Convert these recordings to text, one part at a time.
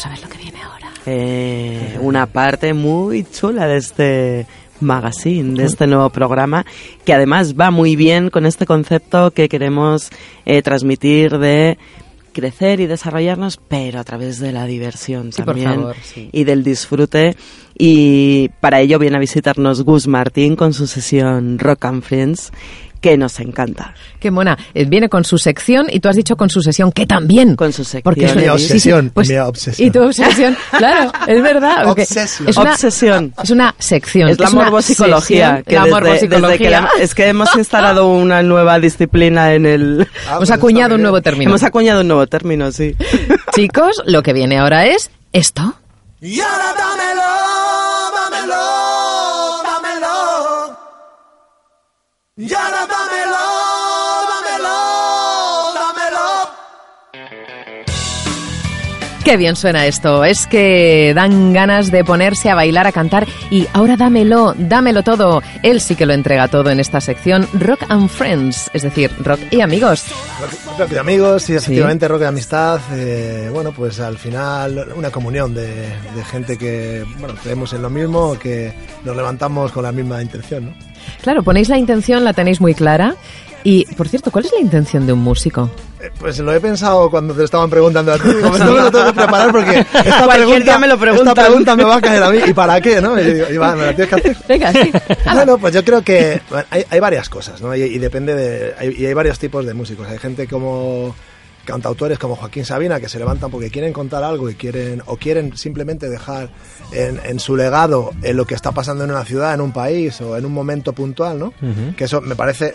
sabes lo que viene ahora. Eh, una parte muy chula de este magazine, de este nuevo programa, que además va muy bien con este concepto que queremos eh, transmitir de crecer y desarrollarnos, pero a través de la diversión Sí, también favor, sí. y del disfrute. Y para ello viene a visitarnos Gus Martín con su sesión Rock and Friends, que nos encanta. Qué mona. Eh, Viene con su sección y tú has dicho con su sesión, que también. Con su sección. Porque Es mi obsesión, mi obsesión. Y tu obsesión, claro, es verdad. Obsesión. Es una, Obsesión. Es una sección. Es la que la desde- morbosicología. desde que la- es que hemos instalado una nueva disciplina en el... Ah, Hemos pues acuñado un nuevo término. Hemos acuñado un nuevo término, sí. Chicos, lo que viene ahora es esto. Y ahora dámelo, Y ahora dámelo, Qué bien suena esto. Es que dan ganas de ponerse a bailar, a cantar y ahora dámelo, dámelo todo. Él sí que lo entrega todo en esta sección Rock and Friends, es decir, rock y amigos. Rock, rock de amigos y efectivamente rock de amistad. eh, bueno, pues al final una comunión de, de gente que bueno, creemos en lo mismo, que nos levantamos con la misma intención. ¿no? Claro, ponéis la intención, la tenéis muy clara. Y, por cierto, ¿cuál es la intención de un músico? Eh, Pues lo he pensado cuando te lo estaban preguntando a ti. Como esto me lo tengo que preparar porque esta Cualquier pregunta, día me lo esta pregunta me va a caer a mí. ¿Y para qué? ¿no? Y digo, Iván, me la tienes que hacer. Venga, sí. Bueno, pues yo creo que bueno, hay, hay varias cosas, ¿no? Y, y depende de. hay- y hay varios tipos de músicos. Hay gente como cantautores como Joaquín Sabina que se levantan porque quieren contar algo y quieren o quieren simplemente dejar en, en su legado en lo que está pasando en una ciudad, en un país o en un momento puntual, ¿no? Que eso me parece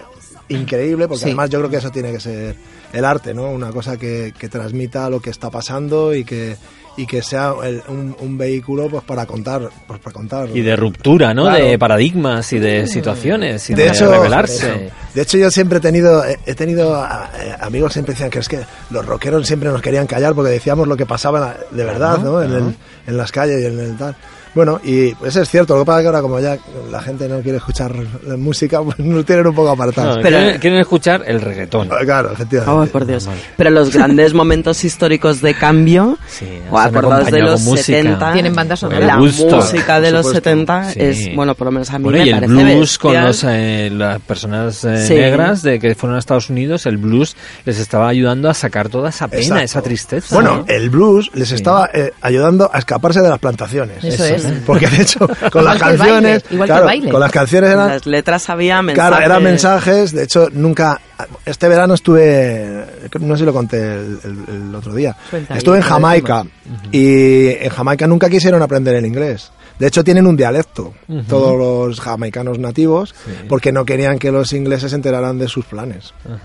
increíble porque Sí. además yo creo que eso tiene que ser el arte, ¿no? Una cosa que, que transmita lo que está pasando y que y que sea el- un, un vehículo pues para contar pues para contar Y de ruptura, ¿no? Claro. De paradigmas y de situaciones y de, de hecho, revelarse. De hecho, yo siempre he tenido, he tenido eh, amigos siempre decían que es que los rockeros siempre nos querían callar porque decíamos lo que pasaba de verdad, ¿no? En, el- en las calles y en el tal. Bueno, y eso es cierto. Lo que pasa es que ahora como ya la gente no quiere escuchar la música, pues nos tienen un poco apartados. No, Pero- quieren, quieren escuchar el reggaetón. Claro, efectivamente. Oh, por Dios. Pero los grandes momentos históricos de cambio, Sí, o acordados de los con música. 70, Tienen banda sonora. la El gusto. música de los supuesto. 70 Sí. es, bueno, por lo menos a mí Bueno, me y el parece blues con bestial. los, eh, las personas eh, Sí. negras de que fueron a Estados Unidos, el blues les estaba ayudando a sacar toda esa pena, Exacto. esa tristeza. Bueno, ¿no? el blues les estaba eh, ayudando a escaparse de las plantaciones. Eso es. Porque de hecho, con las canciones, baile, igual que el claro, baile. con las canciones eran Las letras había mensajes. Claro, eran mensajes. De hecho, nunca. Este verano estuve. No sé si lo conté el, el- el otro día. Suelta ahí, estuve en Jamaica. Y en Jamaica nunca quisieron aprender el inglés. De hecho, tienen un dialecto, todos los jamaicanos nativos, porque no querían que los ingleses se enteraran de sus planes. Ah,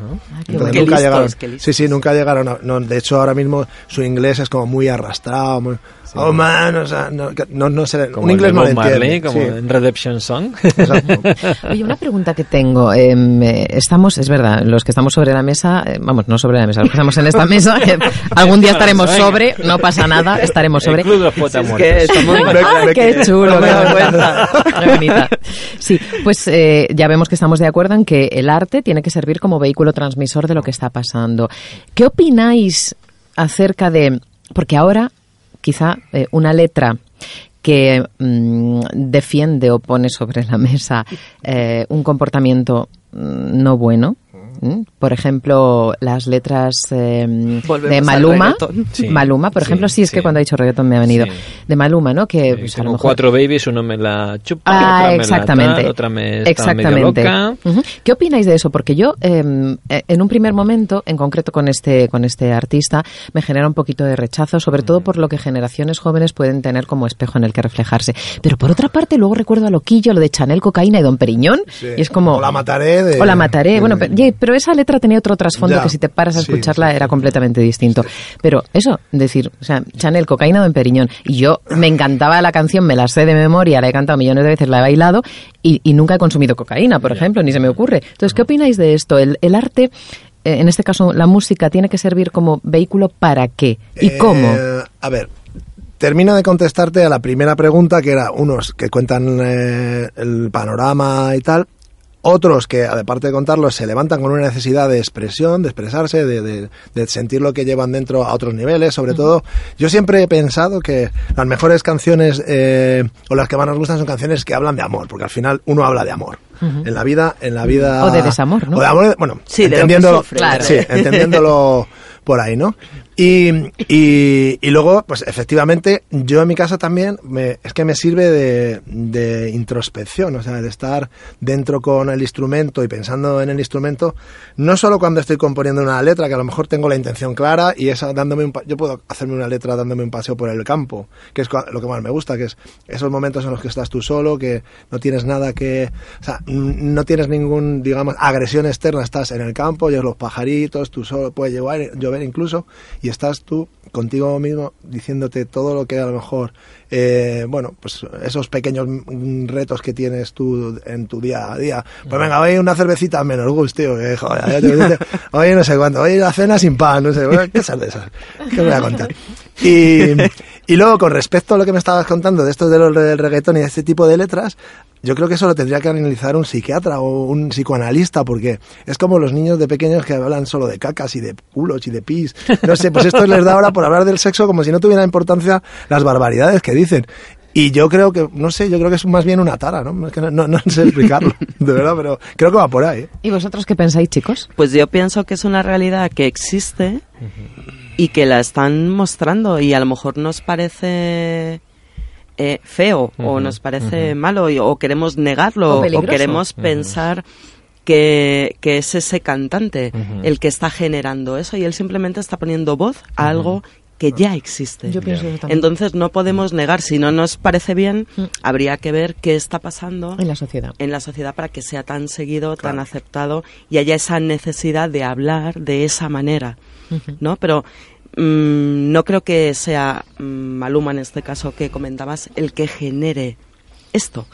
Entonces nunca listos, llegaron. Sí, sí, nunca llegaron. A, no, de hecho, ahora mismo su inglés es como muy arrastrado. Muy, Oh man, o sea, no, no, no sé, como un inglés lo Marley, como sí, en Redemption Song. exacto. Oye, una pregunta que tengo. em, eh, estamos, es verdad, los que estamos sobre la mesa, eh, vamos, no sobre la mesa, los que estamos en esta mesa, que algún día estaremos sobre, no pasa nada, estaremos sobre. El Club de los Poetas Es Muertos. que estamos ¡Ah, qué chulo! Qué bonita. Sí, pues eh, ya vemos que estamos de acuerdo en que el arte tiene que servir como vehículo transmisor de lo que está pasando. ¿Qué opináis acerca de...? Porque ahora, quizá, eh, una letra que mm, defiende o pone sobre la mesa eh, un comportamiento mm, no bueno, por ejemplo, las letras eh, Volvemos de al Maluma. Sí, Maluma, por sí, ejemplo, sí, es sí. que cuando ha dicho reggaetón me ha venido, Sí. de Maluma, ¿no? Que pues, a lo mejor cuatro babies, uno me la chupa, Ah, otra me la exactamente. tal, otra me está exactamente. medio loca. Ujú. ¿Qué opináis de eso? Porque yo, eh, eh, en un primer momento, en concreto con este, con este artista, me genera un poquito de rechazo, sobre todo por lo que generaciones jóvenes pueden tener como espejo en el que reflejarse. Pero por otra parte, luego recuerdo a Loquillo, lo de Chanel, cocaína y Don Periñón, Sí. y es como... O la mataré de- O la mataré. de- Bueno, pero, pero esa letra tenía otro trasfondo Ya. que si te paras a Sí, escucharla sí, era completamente distinto. Pero eso, decir, o sea, Chanel, cocaína, Don Periñón. Y yo me encantaba la canción, me la sé de memoria, la he cantado millones de veces, la he bailado y, y nunca he consumido cocaína, por ejemplo, ni se me ocurre. Entonces, ¿qué opináis de esto? El, el arte, eh, en este caso la música, tiene que servir como vehículo para qué y Eh, cómo. A ver, termino de contestarte a la primera pregunta, que era unos que cuentan eh, el panorama y tal. Otros que, aparte de contarlos, se levantan con una necesidad de expresión, de expresarse, de, de- de sentir lo que llevan dentro a otros niveles. Sobre todo, yo siempre he pensado que las mejores canciones eh, o las que más nos gustan son canciones que hablan de amor, porque al final uno habla de amor. En la vida, en la vida. O de desamor, ¿no? O de amor, bueno, Sí, de lo que entendiéndolo, sufre. Claro. sí, entendiéndolo por ahí, ¿no? Y, y, luego, pues efectivamente, yo en mi caso también, me, es que me sirve de, de introspección, o sea, de estar dentro con el instrumento y pensando en el instrumento, no solo cuando estoy componiendo una letra, que a lo mejor tengo la intención clara y esa dándome un, yo puedo hacerme una letra dándome un paseo por el campo, que es lo que más me gusta, que es esos momentos en los que estás tú solo, que no tienes nada que, o sea, no tienes ningún, digamos, agresión externa, estás en el campo, oyes los pajaritos, tú solo, puede llover, llover incluso, y estás tú contigo mismo diciéndote todo lo que a lo mejor, eh, bueno, pues esos pequeños retos que tienes tú en tu día a día. Pues venga, hoy una cervecita menos gusto, tío, que joder, ya te dice, hoy no sé cuánto, hoy la cena sin pan, no sé, qué esas de esas, qué voy a contar. Y, y luego, con respecto a lo que me estabas contando de esto de lo del reggaetón y de este tipo de letras, yo creo que eso lo tendría que analizar un psiquiatra o un psicoanalista, porque es como los niños de pequeños que hablan solo de cacas y de culos y de pis. No sé, pues esto les da ahora por hablar del sexo como si no tuviera importancia las barbaridades que dicen. Y yo creo que, no sé, yo creo que es más bien una tara, ¿no? Es que no, no, no sé explicarlo, de verdad, pero creo que va por ahí. ¿eh? ¿Y vosotros qué pensáis, chicos? Pues yo pienso que es una realidad que existe y que la están mostrando y a lo mejor nos parece eh, feo o nos parece malo y- o queremos negarlo O queremos pensar que, que es ese cantante el que está generando eso y él simplemente está poniendo voz a algo que ya existe. Yo pienso eso también. Entonces no podemos negar, si no nos parece bien, Mm. habría que ver qué está pasando En la sociedad. en la sociedad para que sea tan seguido, tan aceptado y haya esa necesidad de hablar de esa manera, ¿no? Pero mm, no creo que sea mm, Maluma en este caso que comentabas el que genere esto,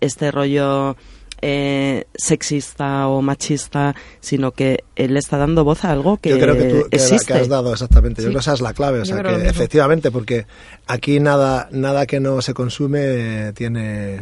este rollo eh, sexista o machista, sino que él está dando voz a algo que yo creo que tú que, la- existe. que has dado exactamente. Yo Sí. creo que esa es la clave. O sea, que efectivamente, porque aquí nada, nada que no se consume tiene eh,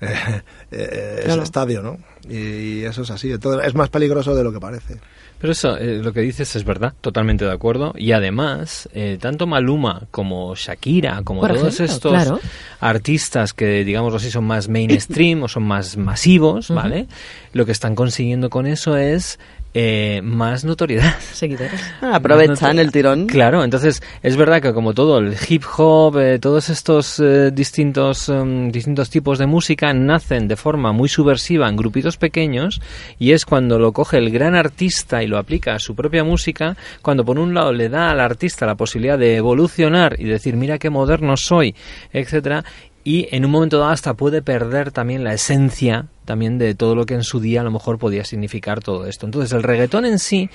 eh, Claro. ese estadio, ¿no? Y, eso es así. Entonces, es más peligroso de lo que parece. Pero eso, eh, lo que dices es verdad, totalmente de acuerdo. Y además, eh, tanto Maluma como Shakira, como Por todos ejemplo, estos claro. artistas que, digamos así, son más mainstream o son más masivos, ¿vale? Lo que están consiguiendo con eso es eh, más notoriedad. Seguidores. Ah, aprovechan el tirón. Claro, entonces es verdad que como todo el hip hop, eh, todos estos eh, distintos em, distintos tipos de música nacen de forma muy subversiva en grupitos pequeños y es cuando lo coge el gran artista y lo aplica a su propia música, cuando por un lado le da al artista la posibilidad de evolucionar y decir mira qué moderno soy, etcétera, y en un momento dado hasta puede perder también la esencia también de todo lo que en su día a lo mejor podía significar todo esto. Entonces el reggaetón en sí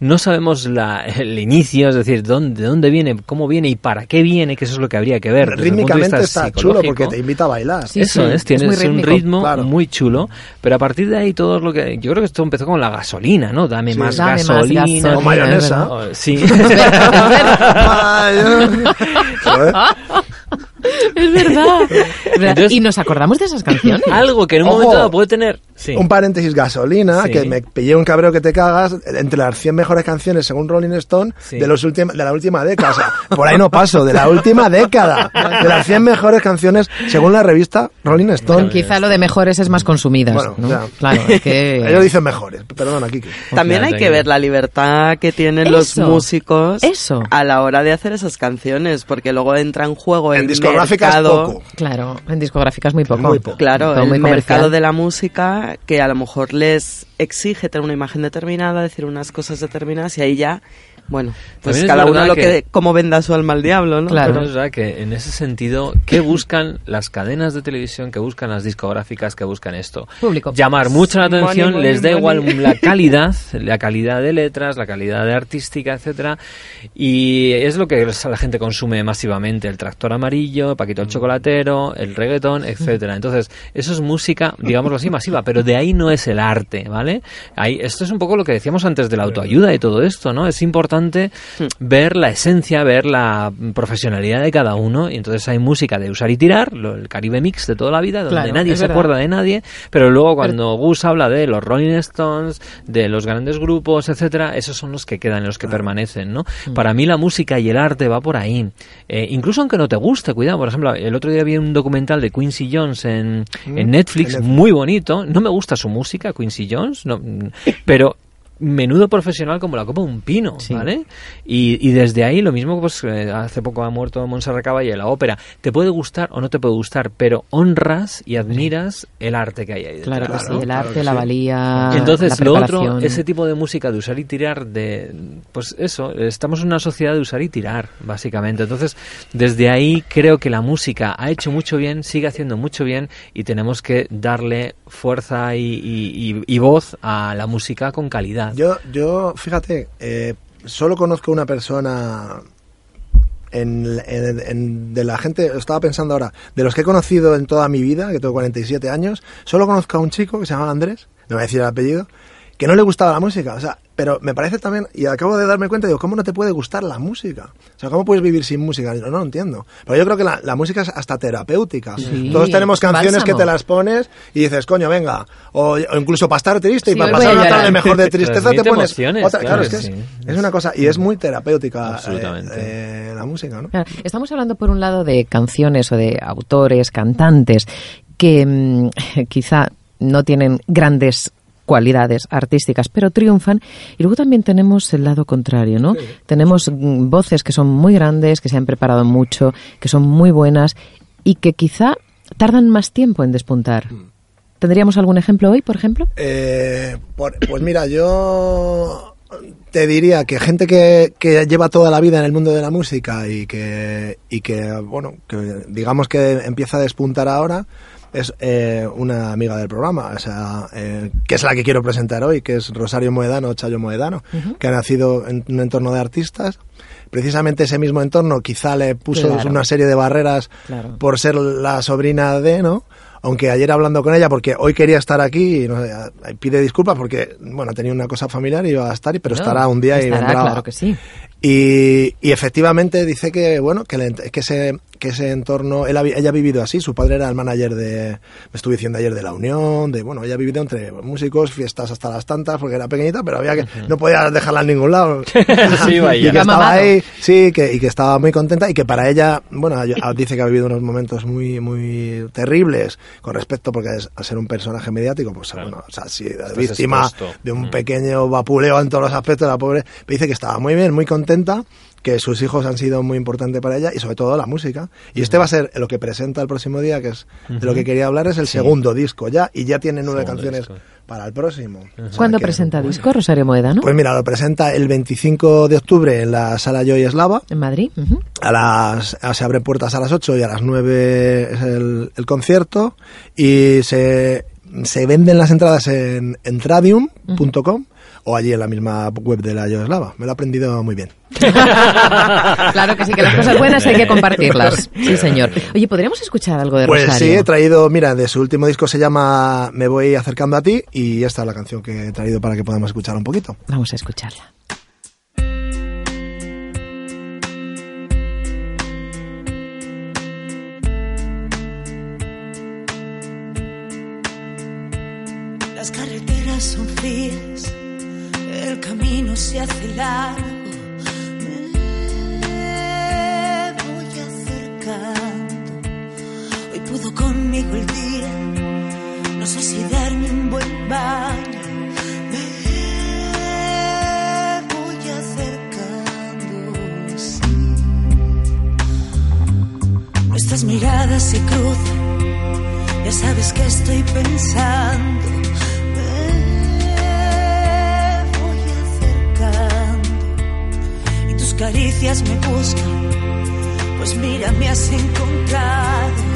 no sabemos la, el inicio, es decir, dónde, de dónde viene, cómo viene y para qué viene, que eso es lo que habría que ver. Rítmicamente está chulo porque te invita a bailar. Sí, Eso sí, es, es tienes muy un ritmo claro. muy chulo, pero a partir de ahí todo lo que... Yo creo que esto empezó con la gasolina, ¿no? Dame Sí. más Dame más gasolina. gasolina, O mayonesa. Sí. Es verdad. Entonces- y nos acordamos de esas canciones. Algo que en un Ojo. momento dado puede tener... Sí. Un paréntesis gasolina, Sí. que me pillé un cabreo que te cagas entre las 100 mejores canciones según Rolling Stone Sí. de, los últim- de la última década. O sea, por ahí no paso, de la última década. De las 100 mejores canciones según la revista Rolling Stone. Quizá lo de mejores es más consumidas. Bueno. Claro, es que. Ellos dicen mejores, perdona, Kike. También hay que ver la libertad que tienen los músicos eso. a la hora de hacer esas canciones, porque luego entra en juego En el discográficas mercado. poco. Claro, en discográficas muy poco. Muy poco. Claro, Todo el comercial. mercado de la música que a lo mejor les exige tener una imagen determinada, decir unas cosas determinadas y ahí ya, bueno, pues También cada uno lo que- que, como venda su alma al diablo, ¿no? Claro. Pero es verdad que en ese sentido, ¿qué buscan las cadenas de televisión, qué buscan las discográficas, que buscan esto? Público. Llamar mucho la atención, money, les da money. igual la calidad, la calidad de letras, la calidad de artística, etcétera, y es lo que la gente consume masivamente, el tractor amarillo, Paquito el chocolatero, el reggaetón, etcétera. Entonces, eso es música, digámoslo así, masiva, pero de ahí no es el arte, ¿vale? Ahí, esto es un poco lo que decíamos antes de la autoayuda y todo esto, ¿no? Es importante importante ver la esencia, ver la profesionalidad de cada uno. Y entonces hay música de usar y tirar, lo- el Caribe Mix de toda la vida, donde Claro, nadie se verdad. acuerda de nadie. Pero luego cuando Gus habla de los Rolling Stones, de los grandes grupos, etcétera, esos son los que quedan, los que permanecen, ¿no? Mm. Para mí la música y el arte va por ahí. Eh, incluso aunque no te guste, cuidado. Por ejemplo, el otro día vi un documental de Quincy Jones en, Mm. en Netflix. muy bonito. No me gusta su música, Quincy Jones, no, pero menudo profesional como la copa de un pino, Sí. ¿vale? Y, y desde ahí lo mismo, pues eh, hace poco ha muerto Montserrat Caballé, la ópera. Te puede gustar o no te puede gustar, pero honras y admiras el arte que hay ahí. Claro que detrás, sí, ¿no? el claro arte, la sí. valía, Entonces, la lo otro, ese tipo de música de usar y tirar, de, pues eso, estamos en una sociedad de usar y tirar, básicamente. Entonces, desde ahí creo que la música ha hecho mucho bien, sigue haciendo mucho bien y tenemos que darle fuerza y, y- y- y voz a la música con calidad. Yo, yo fíjate, eh, solo conozco una persona en, de la gente, estaba pensando ahora, de los que he conocido en toda mi vida, que tengo 47 años, solo conozco a un chico que se llama Andrés, no voy a decir el apellido, que no le gustaba la música. O sea, pero me parece también, y acabo de darme cuenta, digo, ¿cómo no te puede gustar la música? O sea, ¿cómo puedes vivir sin música? Digo, no lo entiendo. Pero yo creo que la, la música es hasta terapéutica. Sí, Todos tenemos canciones bálsamo. que te las pones y dices, coño, venga. O, o incluso para estar triste y Sí, para hoy voy pasar a una tarde mejor de tristeza te pones otra. Claro, claro es que que es, sí. es una cosa, y es muy terapéutica eh, eh, la música, ¿no? Estamos hablando por un lado de canciones o de autores, cantantes que mm, quizá no tienen grandes cualidades artísticas, pero triunfan. Y luego también tenemos el lado contrario, ¿no? Tenemos mm, voces que son muy grandes, que se han preparado mucho, que son muy buenas y que quizá tardan más tiempo en despuntar. ¿Tendríamos algún ejemplo hoy, por ejemplo? Eh, por- pues mira, yo te diría que gente que, que lleva toda la vida en el mundo de la música y que, y que bueno, que digamos que empieza a despuntar ahora, es eh, una amiga del programa, o sea, eh, que es la que quiero presentar hoy, que es Rosario Moedano, Chayo Moedano, que ha nacido en un entorno de artistas. Precisamente ese mismo entorno quizá le puso Claro. una serie de barreras Claro. por ser la sobrina de, ¿no? Aunque ayer hablando con ella, porque hoy quería estar aquí, y no pide disculpas porque, bueno, tenía una cosa familiar y iba a estar, pero No, estará un día y estará, vendrá. claro que sí. Y, y efectivamente dice que, bueno, que, le- que ese, que ese entorno, él ha vi- ella ha vivido así, su padre era el manager de, me estuve diciendo ayer, de la Unión, de, bueno, ella ha vivido entre músicos, fiestas hasta las tantas, porque era pequeñita, pero había que, no podía dejarla en ningún lado. Sí, vaya. y que estaba ahí, sí, que, y que estaba muy contenta y que para ella, bueno, dice que ha vivido unos momentos muy, muy terribles con respecto, porque es- a ser un personaje mediático, pues bueno, o sea, sí, víctima expuesto. de un Mm. pequeño vapuleo en todos los aspectos, la pobre, pero dice que estaba muy bien, muy contenta, que sus hijos han sido muy importantes para ella y sobre todo la música. Y este va a ser lo que presenta el próximo día, que es de lo que quería hablar, es el segundo disco ya, y ya tiene nueve Segundo canciones disco. para el próximo. O sea ¿Cuándo que- presenta disco Rosario Moedano? Pues mira, lo presenta el 25 de octubre en la sala Joy Eslava. en Madrid. A las, a- se abren puertas a las 8 y a las 9 es el, el concierto. Y se, se venden las entradas en entradium.com o allí en la misma web de la Yoslava. Me lo he aprendido muy bien. Claro que sí, que las cosas buenas hay que compartirlas. Sí, señor. Oye, ¿podríamos escuchar algo de Pues sí, Rosario? he traído, mira, de su último disco se llama Me voy acercando a ti y esta es la canción que he traído para que podamos escuchar un poquito. Vamos a escucharla. Las carreteras son frías, camino se hace largo. Me voy acercando. Hoy pudo conmigo el día, no sé si darme un buen baño. Me voy acercando. Nuestras miradas se cruzan. Ya sabes que estoy pensando. Caricias me buscan. Pues mira, me has encontrado.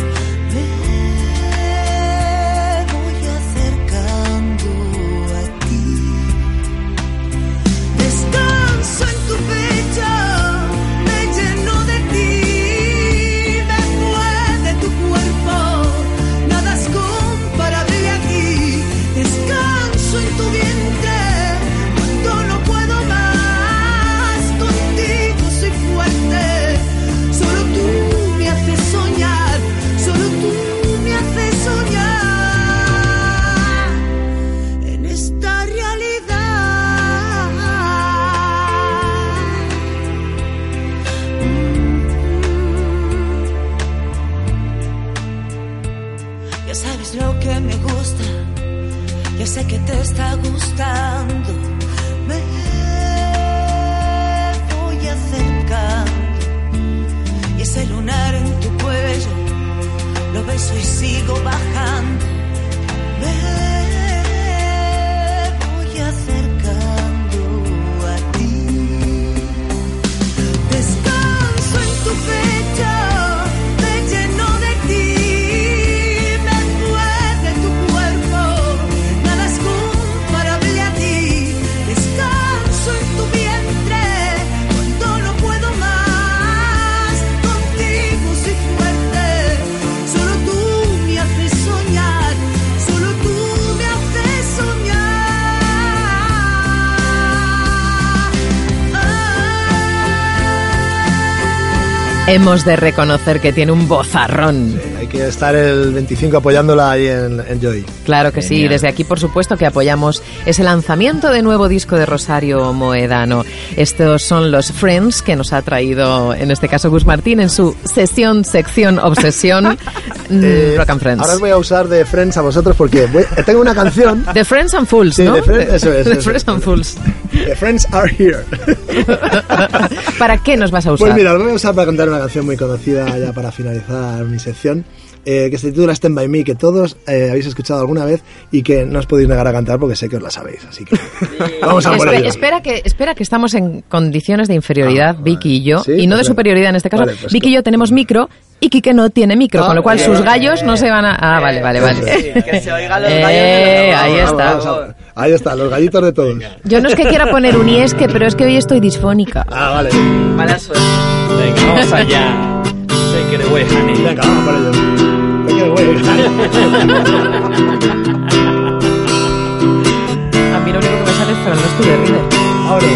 Hemos de reconocer que tiene un bozarrón. Hay que estar el 25 apoyándola ahí en, en Joy. Claro que sí, desde aquí por supuesto que apoyamos ese lanzamiento de nuevo disco de Rosario Moedano. Estos son los Friends que nos ha traído en este caso Gus Martín en su sesión, sección, obsesión mm, Eh, Rock and Friends. Ahora os voy a usar de Friends a vosotros porque voy- tengo una canción. The Friends and Fools, Sí, ¿no? Eso es, The Friends and Fools. The Friends are here. ¿Para qué nos vas a usar? Pues mira, os voy a usar para cantar una canción muy conocida ya para finalizar mi sección. eh, que se titula Stand By Me, que todos eh, habéis escuchado alguna vez y que no os podéis negar a cantar porque sé que os la sabéis. Así que vamos a por ello. espera, que, espera que estamos en condiciones de inferioridad, Ah, Vicky y yo, sí, y no de pues superioridad en este caso. vale, pues Vicky y yo tenemos micro y Quique no tiene micro, Ah, con lo cual eh, sus gallos no se van a... Ah, vale, vale, vale. Sí, que se oigan los Eh, gallos ahí está. Vamos, vamos, vamos. Ahí está, los gallitos de todos. Yo no es que quiera poner un iesque, pero es que hoy estoy disfónica. Ah, vale. Mala suerte. Venga, vamos allá. Take it away, honey. Venga, vamos por ello. Venga, güey. A mí lo único que me sale es pero no es tu de Reader. Ahora,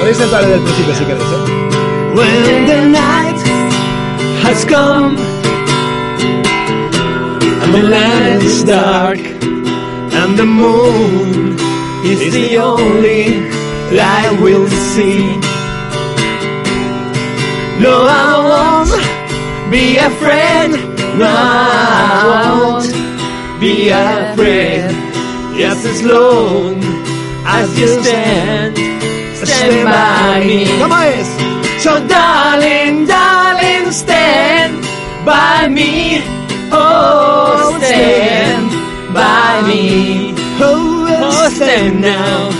podéis entrar desde el principio si queréis, ¿eh? When the night has come and the land is dark and the moon is the only light we'll see. No, I won't be afraid. No, I won't be afraid. Yes, as long as you stand, stand by me. So darling, darling, stand by me. Oh, stand by me. Oh, stand now.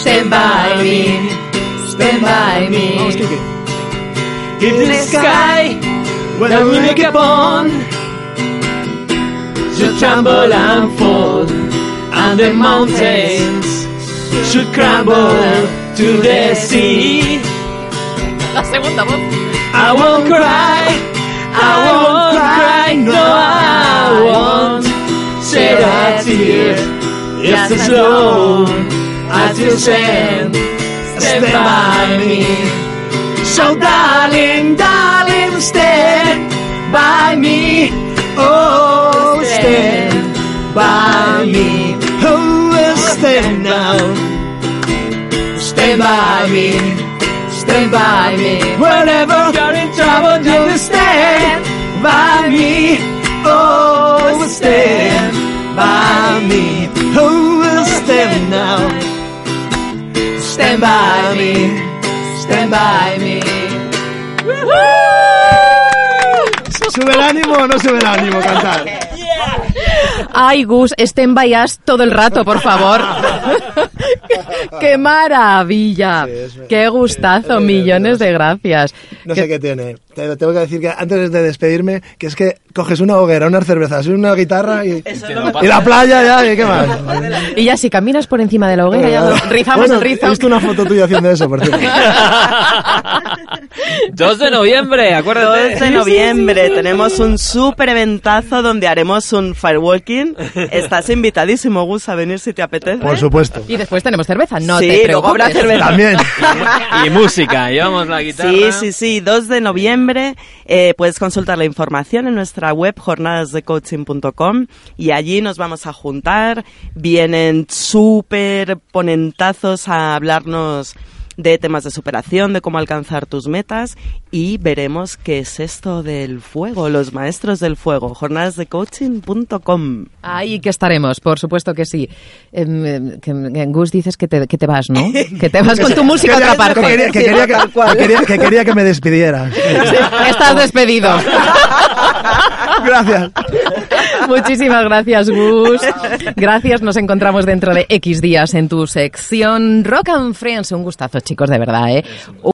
Stand by me. Stand by me. Kike. If the sky when we look upon should tremble and fall, and the mountains should crumble to the sea. La segunda voz. I won't cry, I won't cry, no, I won't shed a tear. Just as long as you stand, stand by me. So darling, darling, stand by me. Oh, stand by me. Oh, stand now. Stand by me. Stand by me. Whenever you're in trouble, you stand by me. Oh, stand by me. Stand by me. Stand by me. ¿Sube el ánimo o no sube el ánimo cantar? Ay, Gus, estén vayas todo el rato, por favor. ¡Qué maravilla! Sí, es- ¡Qué gustazo! es- Millones de gracias. No sé qué tiene. Te tengo que decir que antes de despedirme, que es que coges una hoguera, unas cervezas, una guitarra y, y la playa ya, ¿y qué más? Y ya si caminas por encima de la hoguera, ya rizamos Bueno, el rizo. He visto una foto tuya haciendo eso, por cierto. 2 de noviembre, 2 acuérdate. de noviembre tenemos un súper eventazo donde haremos un firewalking. Estás invitadísimo, Gus, a venir si te apetece. Por supuesto. Y después tenemos cerveza, no sí, te luego habrá preocupes. cerveza. También. Y música, llevamos la guitarra. Sí, sí, sí, 2 de noviembre. Eh, puedes consultar la información en nuestra web jornadasdecoaching.com y allí nos vamos a juntar. Vienen súper ponentazos a hablarnos de temas de superación, de cómo alcanzar tus metas y veremos qué es esto del fuego, los maestros del fuego, jornadasdecoaching.com. Ahí que estaremos, por supuesto que sí. Em, em, que, que, Gus dices que te, que te vas, ¿no? Que te vas con tu música a otra Que parte. quería que, quería que- que quería- que quería que me despidieras. Estás despedido. Gracias. Muchísimas gracias, Gus. Gracias, nos encontramos dentro de X días en tu sección Rock and Friends. Un gustazo, chicos, de verdad, ¿eh?